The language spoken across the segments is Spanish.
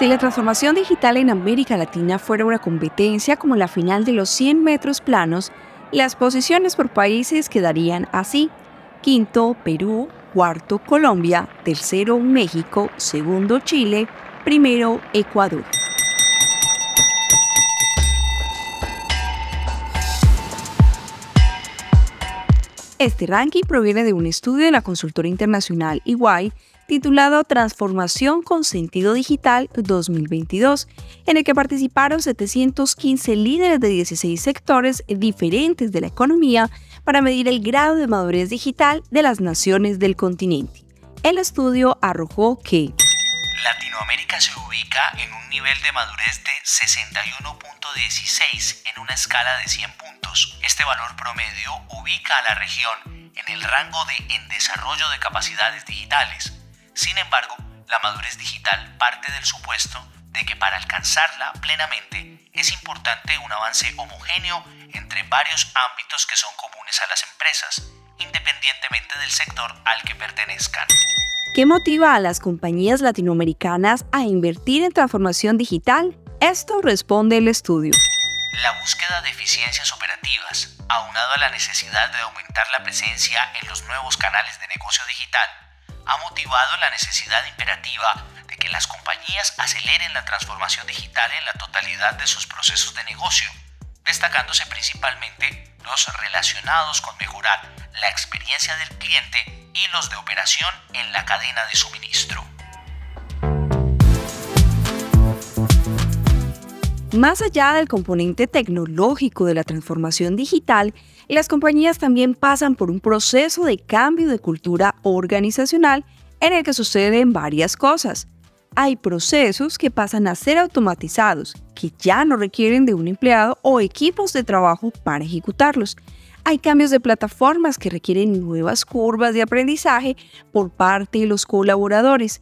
Si la transformación digital en América Latina fuera una competencia como la final de los 100 metros planos, las posiciones por países quedarían así. Quinto, Perú. Cuarto, Colombia. Tercero, México. Segundo, Chile. Primero, Ecuador. Este ranking proviene de un estudio de la consultora internacional EY titulado Transformación con Sentido Digital 2022, en el que participaron 715 líderes de 16 sectores diferentes de la economía para medir el grado de madurez digital de las naciones del continente. El estudio arrojó que Latinoamérica se ubica en un nivel de madurez de 61.16 en una escala de 100 puntos. Este valor promedio ubica a la región en el rango de en desarrollo de capacidades digitales, sin embargo, la madurez digital parte del supuesto de que para alcanzarla plenamente es importante un avance homogéneo entre varios ámbitos que son comunes a las empresas, independientemente del sector al que pertenezcan. ¿Qué motiva a las compañías latinoamericanas a invertir en transformación digital? Esto responde el estudio. La búsqueda de eficiencias operativas, aunado a la necesidad de aumentar la presencia en los nuevos canales de negocio digital, ha motivado la necesidad imperativa de que las compañías aceleren la transformación digital en la totalidad de sus procesos de negocio, destacándose principalmente los relacionados con mejorar la experiencia del cliente y los de operación en la cadena de suministro. Más allá del componente tecnológico de la transformación digital, las compañías también pasan por un proceso de cambio de cultura organizacional en el que suceden varias cosas. Hay procesos que pasan a ser automatizados, que ya no requieren de un empleado o equipos de trabajo para ejecutarlos. Hay cambios de plataformas que requieren nuevas curvas de aprendizaje por parte de los colaboradores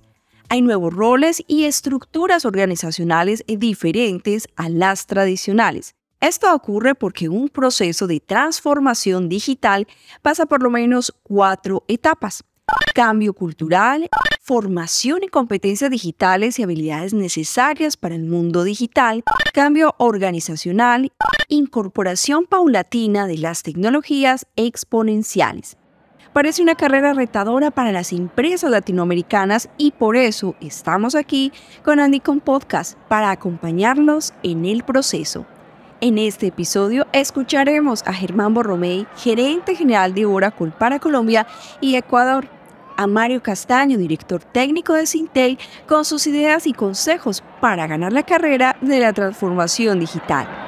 hay nuevos roles y estructuras organizacionales diferentes a las tradicionales. Esto ocurre porque un proceso de transformación digital pasa por lo menos cuatro etapas. Cambio cultural, formación y competencias digitales y habilidades necesarias para el mundo digital, cambio organizacional, incorporación paulatina de las tecnologías exponenciales. Parece una carrera retadora para las empresas latinoamericanas y por eso estamos aquí con Andicom Podcast para acompañarlos en el proceso. En este episodio escucharemos a Germán Borromey, gerente general de Oracle para Colombia y Ecuador, a Mario Castaño, director técnico de Sintel, con sus ideas y consejos para ganar la carrera de la transformación digital.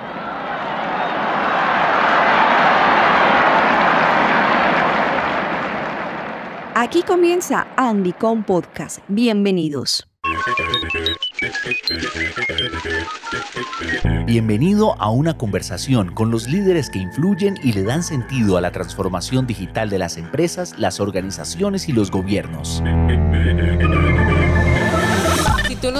Aquí comienza Andy con Podcast. Bienvenidos. Bienvenido a una conversación con los líderes que influyen y le dan sentido a la transformación digital de las empresas, las organizaciones y los gobiernos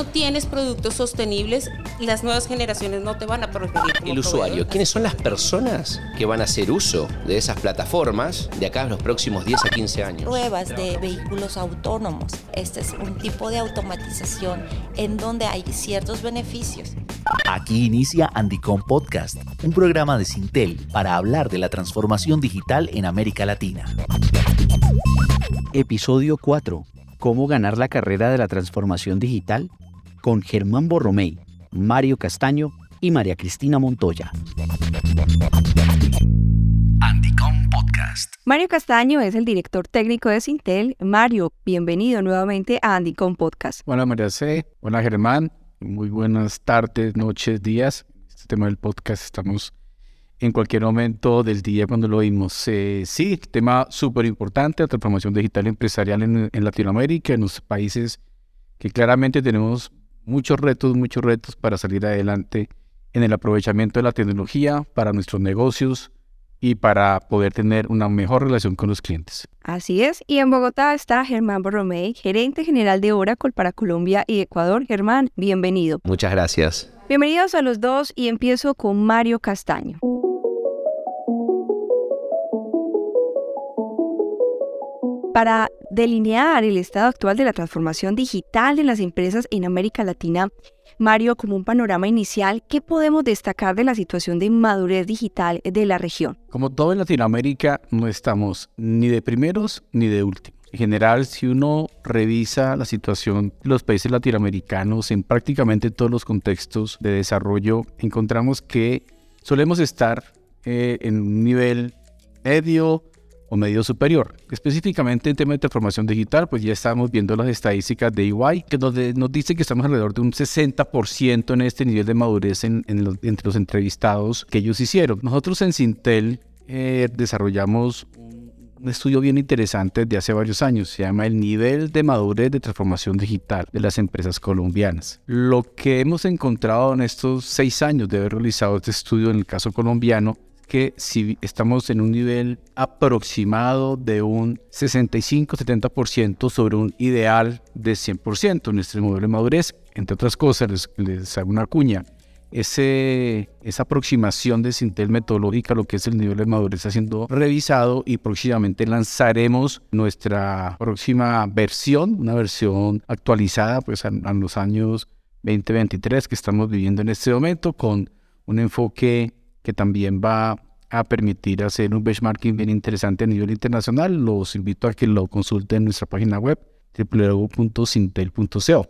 no tienes productos sostenibles, las nuevas generaciones no te van a preferir. El usuario, ¿quiénes son las personas que van a hacer uso de esas plataformas de acá a los próximos 10 a 15 años? Pruebas de vehículos autónomos. Este es un tipo de automatización en donde hay ciertos beneficios. Aquí inicia Andicom Podcast, un programa de Sintel para hablar de la transformación digital en América Latina. Episodio 4 Cómo ganar la carrera de la transformación digital con Germán Borromey, Mario Castaño y María Cristina Montoya. Andicom Podcast. Mario Castaño es el director técnico de Sintel. Mario, bienvenido nuevamente a Andicom Podcast. Hola María C. Hola Germán. Muy buenas tardes, noches, días. Este tema del podcast estamos en cualquier momento del día cuando lo oímos. Eh, sí, tema súper importante, la transformación digital empresarial en, en, Latinoamérica, en los países que claramente tenemos muchos retos, muchos retos para salir adelante en el aprovechamiento de la tecnología para nuestros negocios y para poder tener una mejor relación con los clientes. Así es, y en Bogotá está Germán Borromey, gerente general de Oracle para Colombia y Ecuador. Germán, bienvenido. Muchas gracias. Bienvenidos a los dos y empiezo con Mario Castaño. Para delinear el estado actual de la transformación digital en las empresas en América Latina, Mario, como un panorama inicial, ¿qué podemos destacar de la situación de madurez digital de la región? Como todo en Latinoamérica, no estamos ni de primeros ni de últimos. En general, si uno revisa la situación de los países latinoamericanos en prácticamente todos los contextos de desarrollo, encontramos que solemos estar eh, en un nivel medio o medio superior. Específicamente en tema de transformación digital, pues ya estamos viendo las estadísticas de EY, que nos, nos dice que estamos alrededor de un 60% en este nivel de madurez en, entre los entrevistados que ellos hicieron. Nosotros en Sintel eh, desarrollamos un estudio bien interesante de hace varios años. Se llama El nivel de madurez de transformación digital de las empresas colombianas. Lo que hemos encontrado en estos seis años de haber realizado este estudio en el caso colombiano que si estamos en un nivel aproximado de un 65-70% sobre un ideal de 100%, nuestro modelo de madurez, entre otras cosas, les, les hago una cuña, ese, esa aproximación de Sintel metodológica, lo que es el nivel de madurez, está siendo revisado y próximamente lanzaremos nuestra próxima versión, una versión actualizada pues, a, a los años 2023 que estamos viviendo en este momento con un enfoque que también va a permitir hacer un benchmarking bien interesante a nivel internacional. Los invito a que lo consulten en nuestra página web www.sintel.co.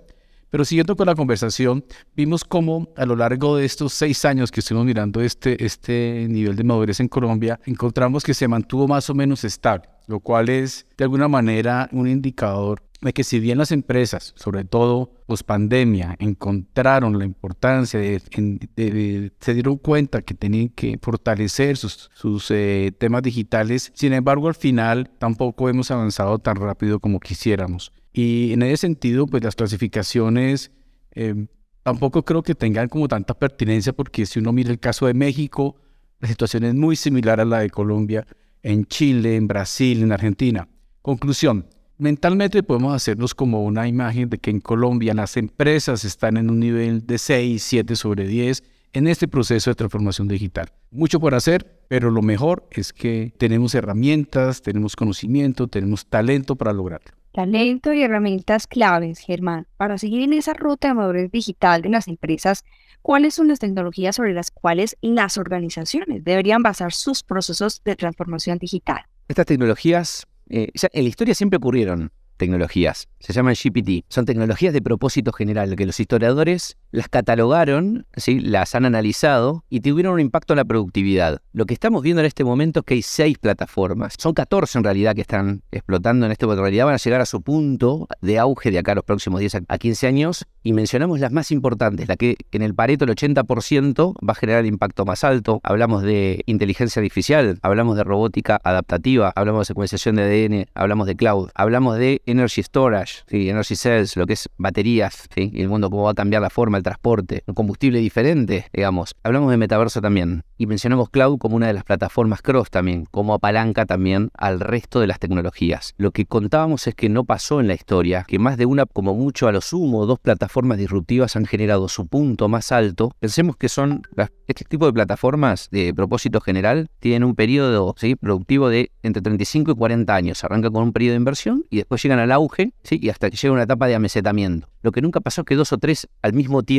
Pero siguiendo con la conversación, vimos cómo a lo largo de estos seis años que estuvimos mirando este, este nivel de madurez en Colombia, encontramos que se mantuvo más o menos estable, lo cual es de alguna manera un indicador de que si bien las empresas, sobre todo post pandemia, encontraron la importancia de, se dieron cuenta que tenían que fortalecer sus, eh, temas digitales, sin embargo al final tampoco hemos avanzado tan rápido como quisiéramos. Y en ese sentido, pues las clasificaciones eh, tampoco creo que tengan como tanta pertinencia porque si uno mira el caso de México, la situación es muy similar a la de Colombia, en Chile, en Brasil, en Argentina. Conclusión, mentalmente podemos hacernos como una imagen de que en Colombia las empresas están en un nivel de 6, 7 sobre 10 en este proceso de transformación digital. Mucho por hacer, pero lo mejor es que tenemos herramientas, tenemos conocimiento, tenemos talento para lograrlo. Talento y herramientas claves, Germán, para seguir en esa ruta de madurez digital de las empresas. ¿Cuáles son las tecnologías sobre las cuales las organizaciones deberían basar sus procesos de transformación digital? Estas tecnologías eh, en la historia siempre ocurrieron tecnologías. Se llaman GPT. Son tecnologías de propósito general que los historiadores las catalogaron, ¿sí? las han analizado y tuvieron un impacto en la productividad. Lo que estamos viendo en este momento es que hay seis plataformas. Son 14 en realidad que están explotando en este momento. En realidad van a llegar a su punto de auge de acá a los próximos 10 a 15 años. Y mencionamos las más importantes, la que en el Pareto el 80% va a generar el impacto más alto. Hablamos de inteligencia artificial, hablamos de robótica adaptativa, hablamos de secuenciación de ADN, hablamos de cloud, hablamos de energy storage, energy cells, lo que es baterías, y el mundo cómo va a cambiar la forma, el transporte, un combustible diferente, digamos. Hablamos de metaverso también y mencionamos cloud como una de las plataformas cross también, como apalanca también al resto de las tecnologías. Lo que contábamos es que no pasó en la historia, que más de una, como mucho a lo sumo, dos plataformas disruptivas han generado su punto más alto. Pensemos que son este tipo de plataformas de propósito general tienen un periodo productivo de entre 35 y 40 años. Arranca con un periodo de inversión y después llegan al auge ¿sí? y hasta que llega una etapa de amesetamiento. Lo que nunca pasó es que dos o tres al mismo tiempo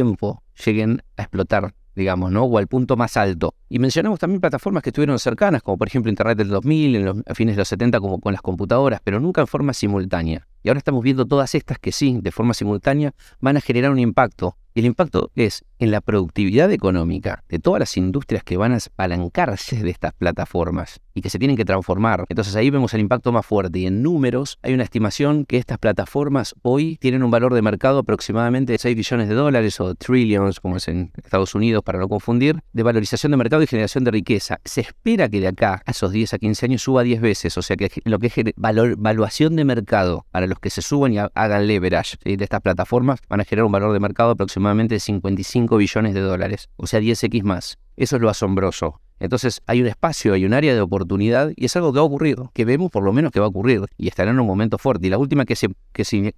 lleguen a explotar digamos, ¿no? O al punto más alto. Y mencionamos también plataformas que estuvieron cercanas, como por ejemplo Internet del 2000, en los, a fines de los 70 como con las computadoras, pero nunca en forma simultánea. Y ahora estamos viendo todas estas que sí, de forma simultánea, van a generar un impacto y el impacto es en la productividad económica de todas las industrias que van a apalancarse de estas plataformas y que se tienen que transformar. Entonces ahí vemos el impacto más fuerte y en números hay una estimación que estas plataformas hoy tienen un valor de mercado aproximadamente de 6 billones de dólares o trillions, como es en Estados Unidos para no confundir, de valorización de mercado y generación de riqueza. Se espera que de acá a esos 10 a 15 años suba 10 veces, o sea que lo que es valor, valuación de mercado para los que se suban y hagan leverage de estas plataformas van a generar un valor de mercado aproximadamente de 55 billones de dólares, o sea 10x más. Eso es lo asombroso. Entonces hay un espacio, hay un área de oportunidad y es algo que va a ocurrir, que vemos por lo menos que va a ocurrir y estará en un momento fuerte. Y la última que, se,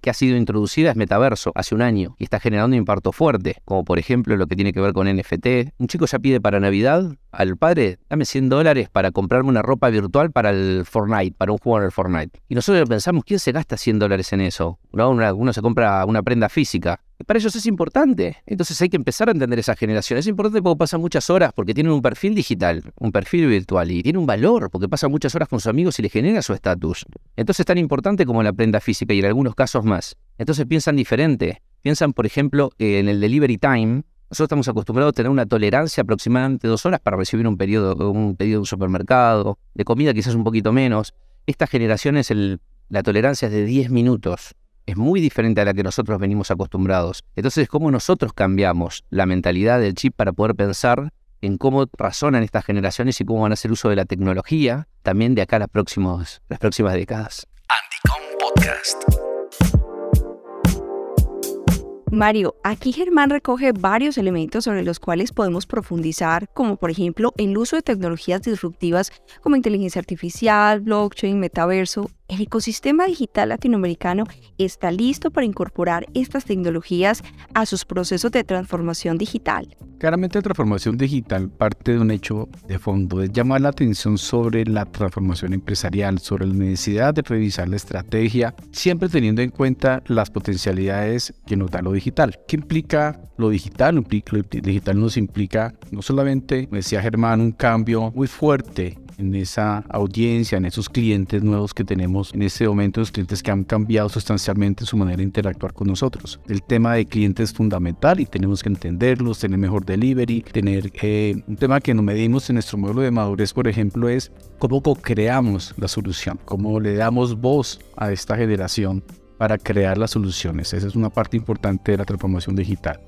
ha sido introducida es Metaverso hace un año y está generando un impacto fuerte, como por ejemplo lo que tiene que ver con NFT. Un chico ya pide para Navidad al padre, dame 100 dólares para comprarme una ropa virtual para el Fortnite, para un juego en el Fortnite. Y nosotros pensamos, ¿quién se gasta 100 dólares en eso? uno se compra una prenda física. Para ellos es importante. Entonces hay que empezar a entender esa generación. Es importante porque pasan muchas horas porque tienen un perfil digital, un perfil virtual y tiene un valor porque pasan muchas horas con sus amigos y le genera su estatus. Entonces es tan importante como la prenda física y en algunos casos más. Entonces piensan diferente. Piensan, por ejemplo, en el delivery time. Nosotros estamos acostumbrados a tener una tolerancia aproximadamente dos horas para recibir un, un pedido de un supermercado, de comida quizás un poquito menos. Esta generación es el, la tolerancia es de 10 minutos es muy diferente a la que nosotros venimos acostumbrados. Entonces, ¿cómo nosotros cambiamos la mentalidad del chip para poder pensar en cómo razonan estas generaciones y cómo van a hacer uso de la tecnología también de acá a las próximas, las próximas décadas? Podcast. Mario, aquí Germán recoge varios elementos sobre los cuales podemos profundizar, como por ejemplo el uso de tecnologías disruptivas como inteligencia artificial, blockchain, metaverso. El ecosistema digital latinoamericano está listo para incorporar estas tecnologías a sus procesos de transformación digital. Claramente la transformación digital parte de un hecho de fondo, es llamar la atención sobre la transformación empresarial, sobre la necesidad de revisar la estrategia, siempre teniendo en cuenta las potencialidades que nos da lo digital. ¿Qué implica lo digital? Lo digital nos implica no solamente, como decía Germán, un cambio muy fuerte en esa audiencia, en esos clientes nuevos que tenemos en este momento, los clientes que han cambiado sustancialmente su manera de interactuar con nosotros. El tema de clientes es fundamental y tenemos que entenderlos, tener mejor delivery, tener eh, un tema que nos medimos en nuestro modelo de madurez, por ejemplo, es cómo creamos la solución, cómo le damos voz a esta generación para crear las soluciones. Esa es una parte importante de la transformación digital.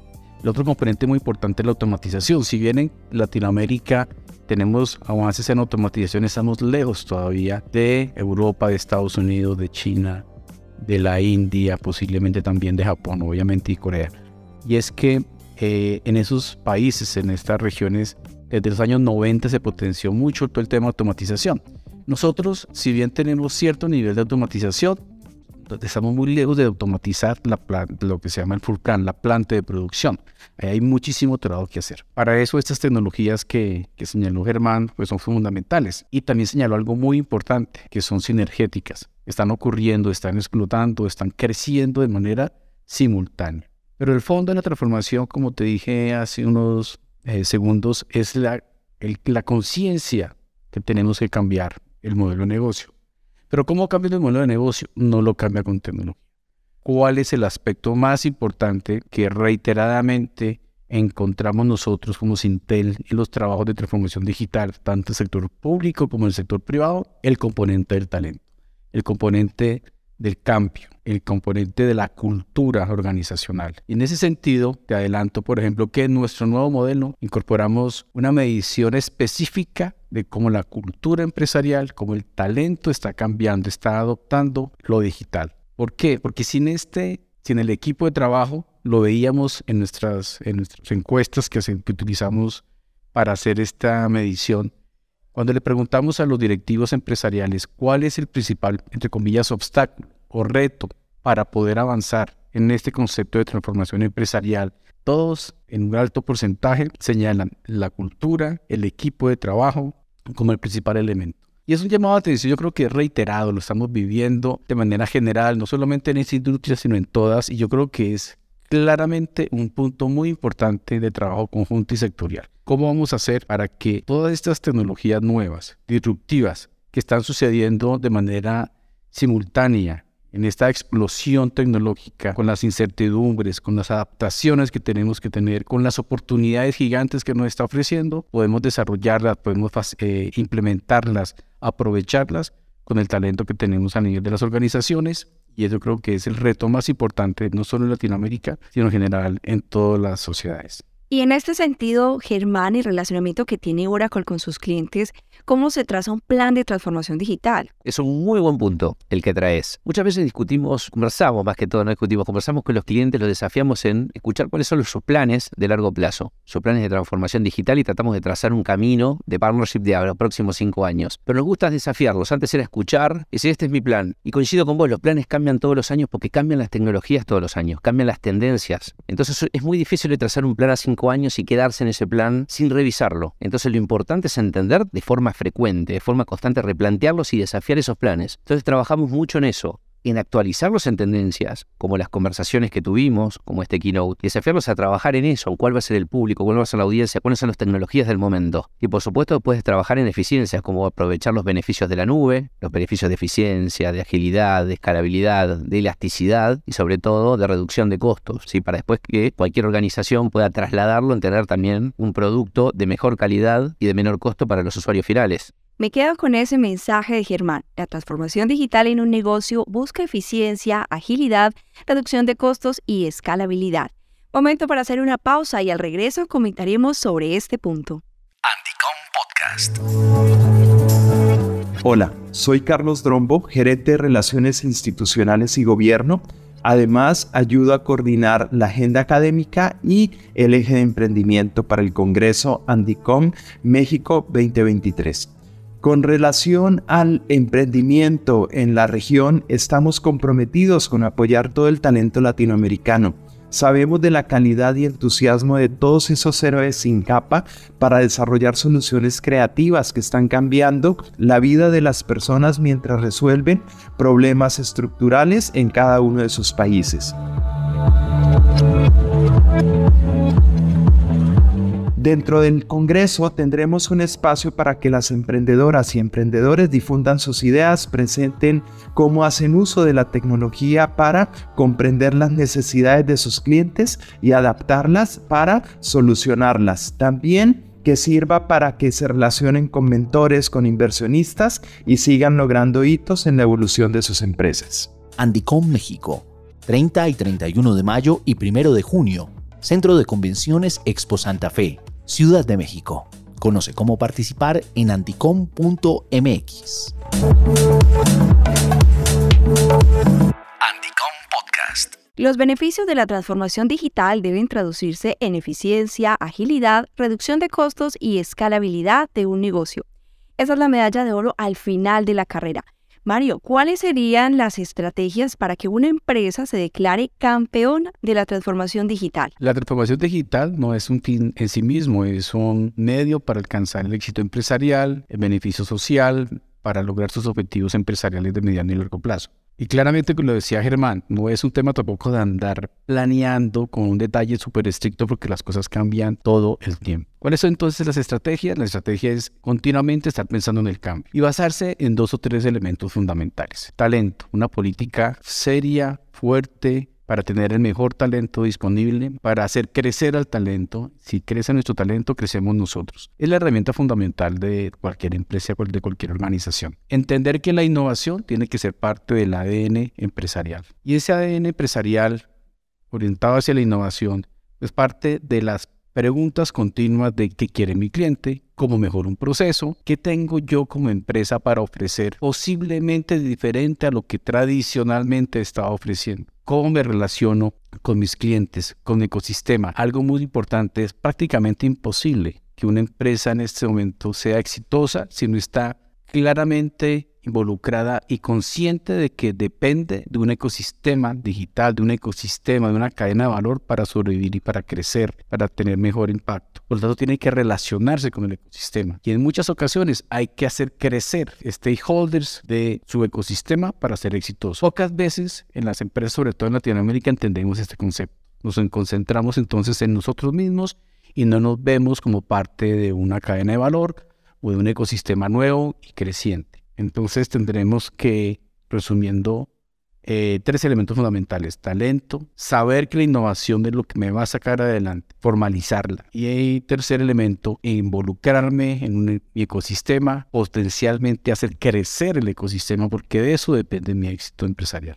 El otro componente muy importante es la automatización. Si bien en Latinoamérica tenemos avances en automatización, estamos lejos todavía de Europa, de Estados Unidos, de China, de la India, posiblemente también de Japón, obviamente, y Corea. Y es que eh, en esos países, en estas regiones, desde los años 90 se potenció mucho todo el tema de automatización. Nosotros, si bien tenemos cierto nivel de automatización, estamos muy lejos de automatizar la lo que se llama el full la planta de producción. Ahí hay muchísimo trabajo que hacer. Para eso estas tecnologías que, que señaló Germán pues son fundamentales. Y también señaló algo muy importante, que son sinergéticas. Están ocurriendo, están explotando, están creciendo de manera simultánea. Pero el fondo de la transformación, como te dije hace unos eh, segundos, es la, la conciencia que tenemos que cambiar el modelo de negocio. Pero ¿cómo cambia el modelo de negocio? No lo cambia con tecnología. ¿Cuál es el aspecto más importante que reiteradamente encontramos nosotros como Sintel en los trabajos de transformación digital, tanto el sector público como el sector privado? El componente del talento, el componente del cambio, el componente de la cultura organizacional. Y en ese sentido, te adelanto, por ejemplo, que en nuestro nuevo modelo incorporamos una medición específica de cómo la cultura empresarial, cómo el talento está cambiando, está adoptando lo digital. ¿Por qué? Porque sin este, sin el equipo de trabajo, lo veíamos en nuestras, en nuestras encuestas que, que utilizamos para hacer esta medición. Cuando le preguntamos a los directivos empresariales cuál es el principal, entre comillas, obstáculo o reto para poder avanzar en este concepto de transformación empresarial, todos en un alto porcentaje señalan la cultura, el equipo de trabajo como el principal elemento. Y es un llamado a atención, yo creo que es reiterado, lo estamos viviendo de manera general, no solamente en esta industria, sino en todas, y yo creo que es claramente un punto muy importante de trabajo conjunto y sectorial. ¿Cómo vamos a hacer para que todas estas tecnologías nuevas, disruptivas, que están sucediendo de manera simultánea en esta explosión tecnológica, con las incertidumbres, con las adaptaciones que tenemos que tener, con las oportunidades gigantes que nos está ofreciendo, podemos desarrollarlas, podemos eh, implementarlas, aprovecharlas con el talento que tenemos a nivel de las organizaciones. Y eso creo que es el reto más importante, no solo en Latinoamérica, sino en general en todas las sociedades. Y en este sentido, Germán, el relacionamiento que tiene Oracle con sus clientes, ¿cómo se traza un plan de transformación digital? Es un muy buen punto el que traes. Muchas veces discutimos, conversamos más que todo, no discutimos, conversamos con los clientes, los desafiamos en escuchar cuáles son sus planes de largo plazo, sus planes de transformación digital y tratamos de trazar un camino de partnership de los próximos cinco años. Pero nos gusta desafiarlos. Antes era escuchar y decir, este es mi plan. Y coincido con vos, los planes cambian todos los años porque cambian las tecnologías todos los años, cambian las tendencias. Entonces es muy difícil de trazar un plan a cinco años y quedarse en ese plan sin revisarlo. Entonces lo importante es entender de forma frecuente, de forma constante, replantearlos y desafiar esos planes. Entonces trabajamos mucho en eso en actualizarlos en tendencias, como las conversaciones que tuvimos, como este keynote, y desafiarlos a trabajar en eso, cuál va a ser el público, cuál va a ser la audiencia, cuáles son las tecnologías del momento. Y por supuesto puedes trabajar en eficiencias, como aprovechar los beneficios de la nube, los beneficios de eficiencia, de agilidad, de escalabilidad, de elasticidad y sobre todo de reducción de costos, ¿sí? para después que cualquier organización pueda trasladarlo en tener también un producto de mejor calidad y de menor costo para los usuarios finales. Me quedo con ese mensaje de Germán. La transformación digital en un negocio busca eficiencia, agilidad, reducción de costos y escalabilidad. Momento para hacer una pausa y al regreso comentaremos sobre este punto. Podcast. Hola, soy Carlos Drombo, gerente de Relaciones Institucionales y Gobierno. Además, ayudo a coordinar la agenda académica y el eje de emprendimiento para el Congreso Andicom México 2023. Con relación al emprendimiento en la región, estamos comprometidos con apoyar todo el talento latinoamericano. Sabemos de la calidad y entusiasmo de todos esos héroes sin capa para desarrollar soluciones creativas que están cambiando la vida de las personas mientras resuelven problemas estructurales en cada uno de sus países. Dentro del Congreso tendremos un espacio para que las emprendedoras y emprendedores difundan sus ideas, presenten cómo hacen uso de la tecnología para comprender las necesidades de sus clientes y adaptarlas para solucionarlas. También que sirva para que se relacionen con mentores, con inversionistas y sigan logrando hitos en la evolución de sus empresas. Andicom México, 30 y 31 de mayo y 1 de junio, Centro de Convenciones Expo Santa Fe, Ciudad de México. Conoce cómo participar en anticom.mx. Anticom Podcast. Los beneficios de la transformación digital deben traducirse en eficiencia, agilidad, reducción de costos y escalabilidad de un negocio. Esa es la medalla de oro al final de la carrera. Mario, ¿cuáles serían las estrategias para que una empresa se declare campeón de la transformación digital? La transformación digital no es un fin en sí mismo, es un medio para alcanzar el éxito empresarial, el beneficio social, para lograr sus objetivos empresariales de mediano y largo plazo. Y claramente, como lo decía Germán, no es un tema tampoco de andar planeando con un detalle súper estricto porque las cosas cambian todo el tiempo. ¿Cuáles son entonces las estrategias? La estrategia es continuamente estar pensando en el cambio y basarse en dos o tres elementos fundamentales. Talento, una política seria, fuerte, para tener el mejor talento disponible, para hacer crecer al talento. Si crece nuestro talento, crecemos nosotros. Es la herramienta fundamental de cualquier empresa, de cualquier organización. Entender que la innovación tiene que ser parte del ADN empresarial. Y ese ADN empresarial orientado hacia la innovación es parte de las preguntas continuas de qué quiere mi cliente, cómo mejor un proceso, qué tengo yo como empresa para ofrecer posiblemente diferente a lo que tradicionalmente estaba ofreciendo cómo me relaciono con mis clientes, con mi ecosistema. Algo muy importante, es prácticamente imposible que una empresa en este momento sea exitosa si no está claramente involucrada y consciente de que depende de un ecosistema digital, de un ecosistema, de una cadena de valor para sobrevivir y para crecer, para tener mejor impacto. Por lo tanto, tiene que relacionarse con el ecosistema. Y en muchas ocasiones hay que hacer crecer stakeholders de su ecosistema para ser exitosos. Pocas veces en las empresas, sobre todo en Latinoamérica, entendemos este concepto. Nos concentramos entonces en nosotros mismos y no nos vemos como parte de una cadena de valor o de un ecosistema nuevo y creciente. Entonces tendremos que, resumiendo, eh, tres elementos fundamentales. Talento, saber que la innovación es lo que me va a sacar adelante, formalizarla. Y el tercer elemento, involucrarme en un ecosistema, potencialmente hacer crecer el ecosistema, porque de eso depende mi éxito empresarial.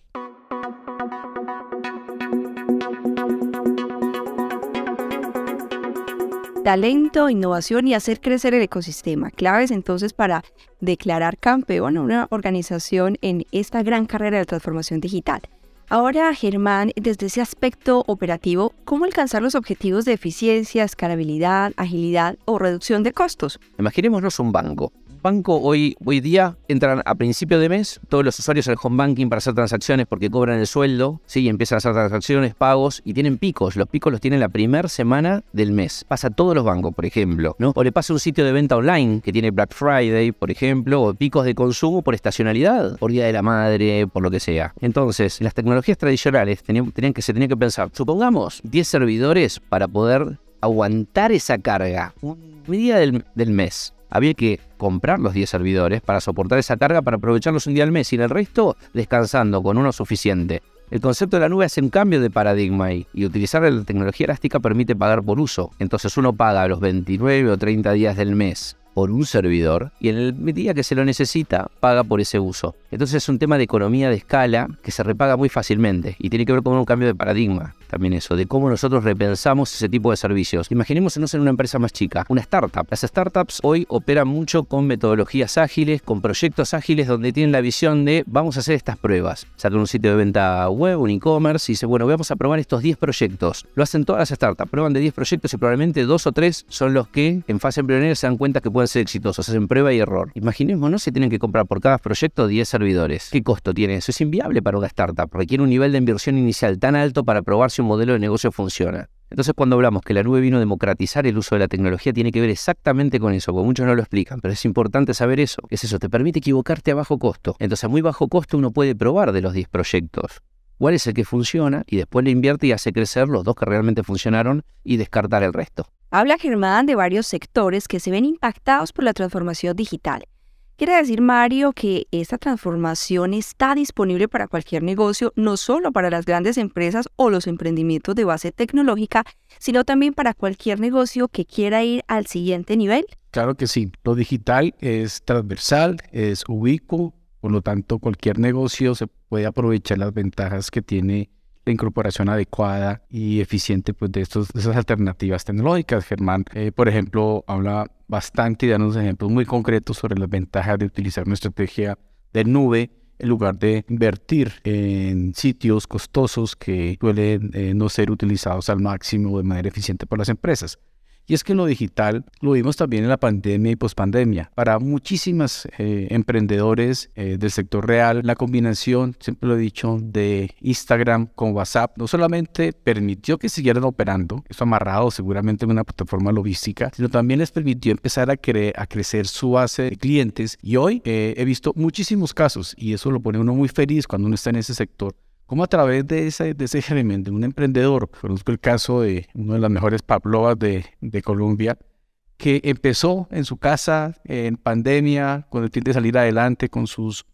Talento, innovación y hacer crecer el ecosistema. Claves entonces para declarar campeón a una organización en esta gran carrera de transformación digital. Ahora, Germán, desde ese aspecto operativo, ¿cómo alcanzar los objetivos de eficiencia, escalabilidad, agilidad o reducción de costos? Imaginémonos un banco banco hoy, hoy día entran a principio de mes todos los usuarios al home banking para hacer transacciones porque cobran el sueldo, ¿sí? y empiezan a hacer transacciones, pagos y tienen picos. Los picos los tienen la primera semana del mes. Pasa a todos los bancos, por ejemplo. ¿no? O le pasa un sitio de venta online que tiene Black Friday, por ejemplo, o picos de consumo por estacionalidad, por Día de la Madre, por lo que sea. Entonces, las tecnologías tradicionales tenían, tenían que, se tenían que pensar, supongamos 10 servidores para poder aguantar esa carga un día del, del mes había que comprar los 10 servidores para soportar esa carga para aprovecharlos un día al mes y en el resto descansando con uno suficiente. El concepto de la nube hace un cambio de paradigma y utilizar la tecnología elástica permite pagar por uso. Entonces uno paga los 29 o 30 días del mes por un servidor y en el día que se lo necesita paga por ese uso. Entonces es un tema de economía de escala que se repaga muy fácilmente y tiene que ver con un cambio de paradigma también eso, de cómo nosotros repensamos ese tipo de servicios. Imaginémonos en una empresa más chica, una startup. Las startups hoy operan mucho con metodologías ágiles, con proyectos ágiles donde tienen la visión de vamos a hacer estas pruebas. Sacan un sitio de venta web, un e-commerce y dicen, bueno, vamos a probar estos 10 proyectos. Lo hacen todas las startups, prueban de 10 proyectos y probablemente dos o tres son los que en fase embrionera se dan cuenta que pueden ser exitosos, hacen prueba y error. Imaginémonos si tienen que comprar por cada proyecto 10 servidores. ¿Qué costo tiene eso? Es inviable para una startup, requiere un nivel de inversión inicial tan alto para probar si un modelo de negocio funciona. Entonces cuando hablamos que la nube vino a democratizar el uso de la tecnología tiene que ver exactamente con eso, porque muchos no lo explican, pero es importante saber eso. ¿Qué es eso? Te permite equivocarte a bajo costo. Entonces a muy bajo costo uno puede probar de los 10 proyectos cuál es el que funciona y después le invierte y hace crecer los dos que realmente funcionaron y descartar el resto. Habla Germán de varios sectores que se ven impactados por la transformación digital Quiere decir, Mario, que esta transformación está disponible para cualquier negocio, no solo para las grandes empresas o los emprendimientos de base tecnológica, sino también para cualquier negocio que quiera ir al siguiente nivel. Claro que sí. Lo digital es transversal, es ubicuo, por lo tanto cualquier negocio se puede aprovechar las ventajas que tiene incorporación adecuada y eficiente pues, de, estos, esas alternativas tecnológicas. Germán, eh, por ejemplo, habla bastante y da unos ejemplos muy concretos sobre las ventajas de utilizar una estrategia de nube en lugar de invertir en sitios costosos que suelen eh, no ser utilizados al máximo de manera eficiente por las empresas. Y es que lo digital lo vimos también en la pandemia y pospandemia. Para muchísimas eh, emprendedores eh, del sector real, la combinación, siempre lo he dicho, de Instagram con WhatsApp no solamente permitió que siguieran operando, eso amarrado seguramente en una plataforma logística, sino también les permitió empezar a, a crecer su base de clientes. Y hoy eh, he visto muchísimos casos y eso lo pone uno muy feliz cuando uno está en ese sector como a través de ese, de ese germen, de un emprendedor, conozco el caso de uno de las mejores pavlovas de, de Colombia, que empezó en su casa en pandemia, con el fin de salir adelante con, sus,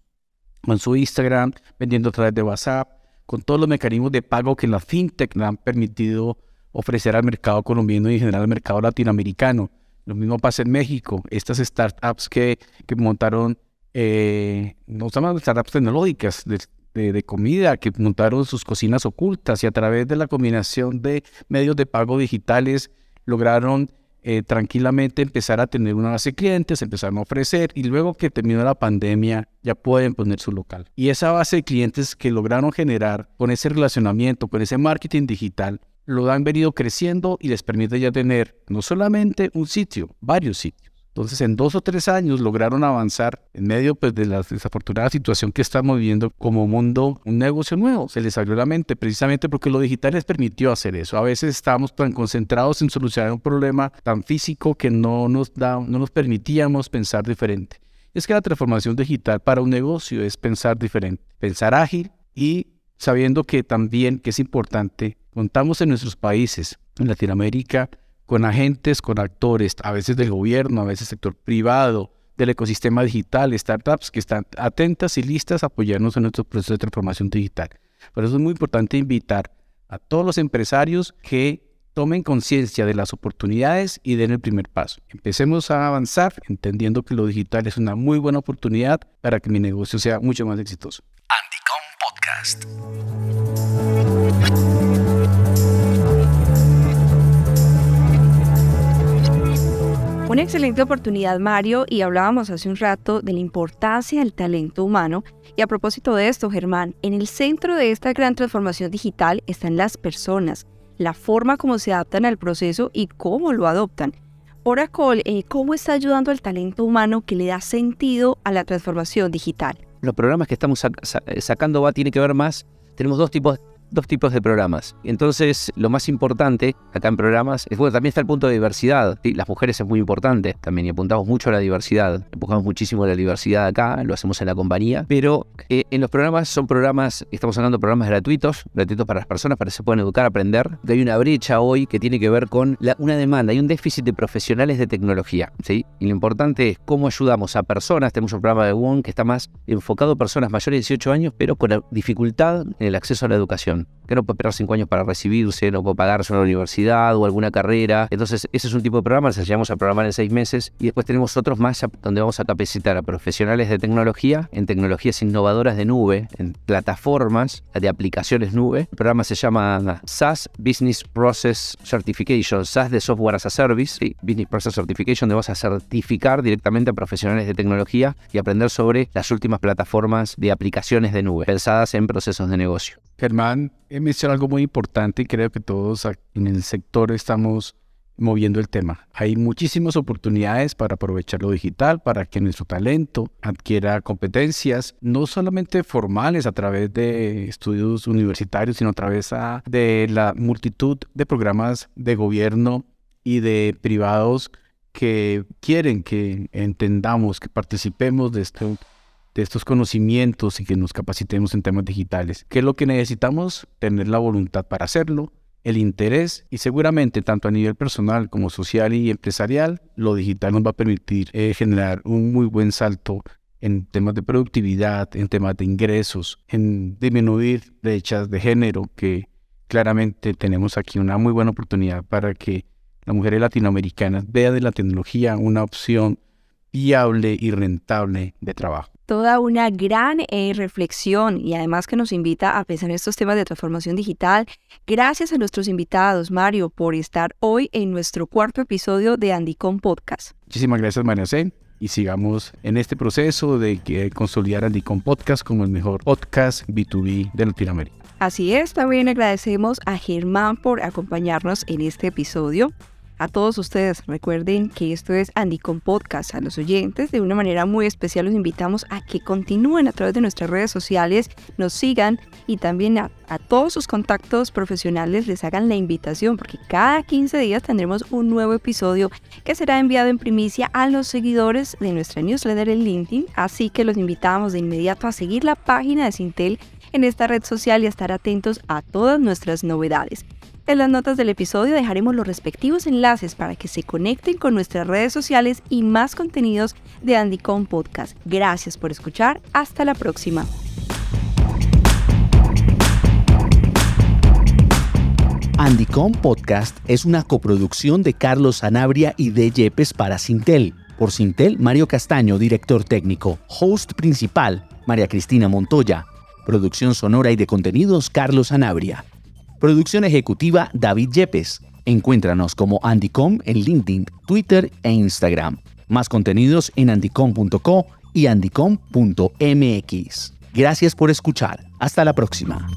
su Instagram, vendiendo a través de WhatsApp, con todos los mecanismos de pago que la fintech le han permitido ofrecer al mercado colombiano y en general al mercado latinoamericano. Lo mismo pasa en México. Estas startups que, montaron, eh, no son startups tecnológicas, de, comida que montaron sus cocinas ocultas y a través de la combinación de medios de pago digitales lograron eh, tranquilamente empezar a tener una base de clientes, empezaron a ofrecer y luego que terminó la pandemia ya pueden poner su local. Y esa base de clientes que lograron generar con ese relacionamiento, con ese marketing digital, lo han venido creciendo y les permite ya tener no solamente un sitio, varios sitios. Entonces, en dos o tres años lograron avanzar en medio pues, de la desafortunada situación que estamos viviendo como mundo, un negocio nuevo. Se les abrió la mente precisamente porque lo digital les permitió hacer eso. A veces estábamos tan concentrados en solucionar un problema tan físico que no nos, da, no nos permitíamos pensar diferente. Es que la transformación digital para un negocio es pensar diferente, pensar ágil y sabiendo que también, que es importante, contamos en nuestros países, en Latinoamérica, con agentes, con actores, a veces del gobierno, a veces sector privado, del ecosistema digital, startups que están atentas y listas a apoyarnos en nuestro proceso de transformación digital. Por eso es muy importante invitar a todos los empresarios que tomen conciencia de las oportunidades y den el primer paso. Empecemos a avanzar entendiendo que lo digital es una muy buena oportunidad para que mi negocio sea mucho más exitoso. Anticom Podcast. Una excelente oportunidad, Mario, y hablábamos hace un rato de la importancia del talento humano. Y a propósito de esto, Germán, en el centro de esta gran transformación digital están las personas, la forma como se adaptan al proceso y cómo lo adoptan. Oracle, eh, ¿cómo está ayudando al talento humano que le da sentido a la transformación digital? Los programas que estamos sacando va tiene que ver más, tenemos dos tipos dos tipos de programas. Entonces, lo más importante acá en programas es, bueno, también está el punto de diversidad. Las mujeres es muy importante también y apuntamos mucho a la diversidad. Empujamos muchísimo la diversidad acá, lo hacemos en la compañía. Pero eh, en los programas son programas, estamos hablando de programas gratuitos, gratuitos para las personas para que se puedan educar, aprender. Hay una brecha hoy que tiene que ver con una demanda, hay un déficit de profesionales de tecnología. ¿sí? Y lo importante es cómo ayudamos a personas. Tenemos un programa de WON que está más enfocado a personas mayores de 18 años, pero con dificultad en el acceso a la educación que no puede esperar cinco años para recibirse, no puede pagarse una universidad o alguna carrera. Entonces, ese es un tipo de programa, se llamamos a programar en seis meses. Y después tenemos otros más donde vamos a capacitar a profesionales de tecnología en tecnologías innovadoras de nube, en plataformas de aplicaciones nube. El programa se llama SaaS Business Process Certification, SaaS de Software as a Service, Business Process Certification, donde vamos a certificar directamente a profesionales de tecnología y aprender sobre las últimas plataformas de aplicaciones de nube pensadas en procesos de negocio. Germán mencionado algo muy importante y creo que todos en el sector estamos moviendo el tema. Hay muchísimas oportunidades para aprovechar lo digital, para que nuestro talento adquiera competencias, no solamente formales a través de estudios universitarios, sino a través de la multitud de programas de gobierno y de privados que quieren que entendamos, que participemos de esto de estos conocimientos y que nos capacitemos en temas digitales. ¿Qué es lo que necesitamos? Tener la voluntad para hacerlo, el interés y seguramente tanto a nivel personal como social y empresarial, lo digital nos va a permitir eh, generar un muy buen salto en temas de productividad, en temas de ingresos, en disminuir brechas de género, que claramente tenemos aquí una muy buena oportunidad para que las mujeres latinoamericanas vean de la tecnología una opción viable y rentable de trabajo toda una gran eh, reflexión y además que nos invita a pensar en estos temas de transformación digital. Gracias a nuestros invitados, Mario, por estar hoy en nuestro cuarto episodio de Andicom Podcast. Muchísimas gracias, María C. Y sigamos en este proceso de que consolidar Andicom Podcast como el mejor podcast B2B de Latinoamérica. Así es, también agradecemos a Germán por acompañarnos en este episodio. A todos ustedes, recuerden que esto es Andy con Podcast. A los oyentes, de una manera muy especial, los invitamos a que continúen a través de nuestras redes sociales, nos sigan y también a, a todos sus contactos profesionales les hagan la invitación, porque cada 15 días tendremos un nuevo episodio que será enviado en primicia a los seguidores de nuestra newsletter en LinkedIn. Así que los invitamos de inmediato a seguir la página de Sintel en esta red social y a estar atentos a todas nuestras novedades. En las notas del episodio dejaremos los respectivos enlaces para que se conecten con nuestras redes sociales y más contenidos de Andycom Podcast. Gracias por escuchar. Hasta la próxima. Andycom Podcast es una coproducción de Carlos Sanabria y de Yepes para Sintel. Por Sintel, Mario Castaño, director técnico. Host principal, María Cristina Montoya. Producción sonora y de contenidos, Carlos Sanabria. Producción ejecutiva David Yepes. Encuéntranos como Andycom en LinkedIn, Twitter e Instagram. Más contenidos en andycom.co y andycom.mx. Gracias por escuchar. Hasta la próxima.